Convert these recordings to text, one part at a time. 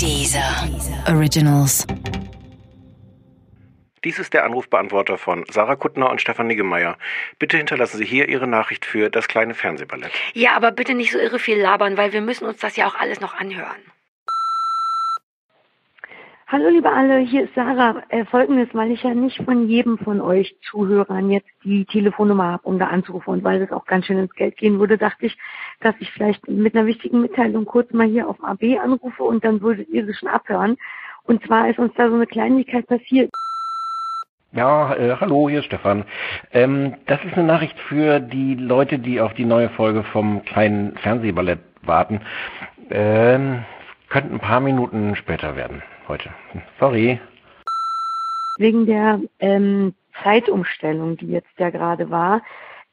Dieser Originals. Dies ist der Anrufbeantworter von Sarah Kuttner und Stefan Niggemeier. Bitte hinterlassen Sie hier Ihre Nachricht für das kleine Fernsehballett. Ja, aber bitte nicht so irre viel labern, weil wir müssen uns das ja auch alles noch anhören. Hallo liebe alle, hier ist Sarah. Äh, Folgendes, weil ich ja nicht von jedem von euch Zuhörern jetzt die Telefonnummer habe, um da anzurufen und weil das auch ganz schön ins Geld gehen würde, dachte ich, dass ich vielleicht mit einer wichtigen Mitteilung kurz mal hier auf AB anrufe und dann würdet ihr sie schon abhören. Und zwar ist uns da so eine Kleinigkeit passiert. Ja, äh, hallo, hier ist Stefan. Ähm, das ist eine Nachricht für die Leute, die auf die neue Folge vom kleinen Fernsehballett warten. Ähm, könnte ein paar Minuten später werden heute. Sorry. Wegen der ähm, Zeitumstellung, die jetzt ja gerade war,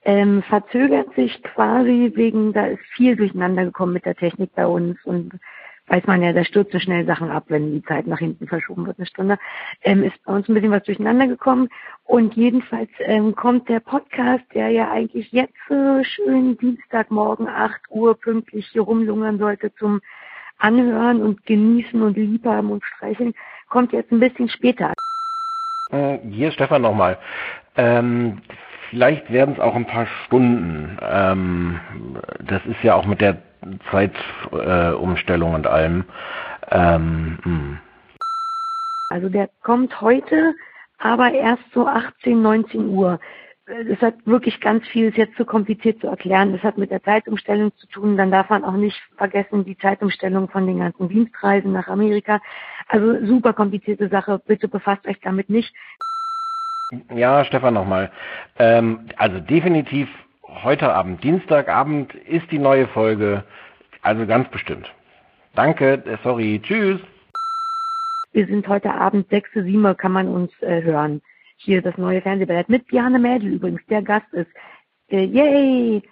ähm, verzögert sich quasi wegen, da ist viel durcheinander gekommen mit der Technik bei uns und weiß man ja, da stürzen schnell Sachen ab, wenn die Zeit nach hinten verschoben wird, eine Stunde, ähm, ist bei uns ein bisschen was durcheinander gekommen und jedenfalls ähm, kommt der Podcast, der ja eigentlich jetzt äh, schön Dienstagmorgen 8 Uhr pünktlich hier rumlungern sollte zum Anhören und Genießen und Liebhaben und Streicheln, kommt jetzt ein bisschen später. Äh, hier Stefan nochmal. Ähm, vielleicht werden es auch ein paar Stunden. Ähm, das ist ja auch mit der Zeitumstellung äh, und allem. Ähm, hm. also der kommt heute, aber erst so 18, 19 Uhr es hat wirklich ganz viel, ist jetzt zu kompliziert zu erklären. Das hat mit der Zeitumstellung zu tun. Dann darf man auch nicht vergessen die Zeitumstellung von den ganzen Dienstreisen nach Amerika. Also super komplizierte Sache. Bitte befasst euch damit nicht. Ja, Stefan nochmal. Ähm, also definitiv heute Abend, Dienstagabend ist die neue Folge. Also ganz bestimmt. Danke, äh, sorry, tschüss. Wir sind heute Abend 6, 7 kann man uns äh, hören hier das neue Fernsehballett mit Bjarne Mädel übrigens, der Gast ist. Äh, yay!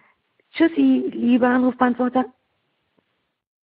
Tschüssi, lieber Anrufbeantworter.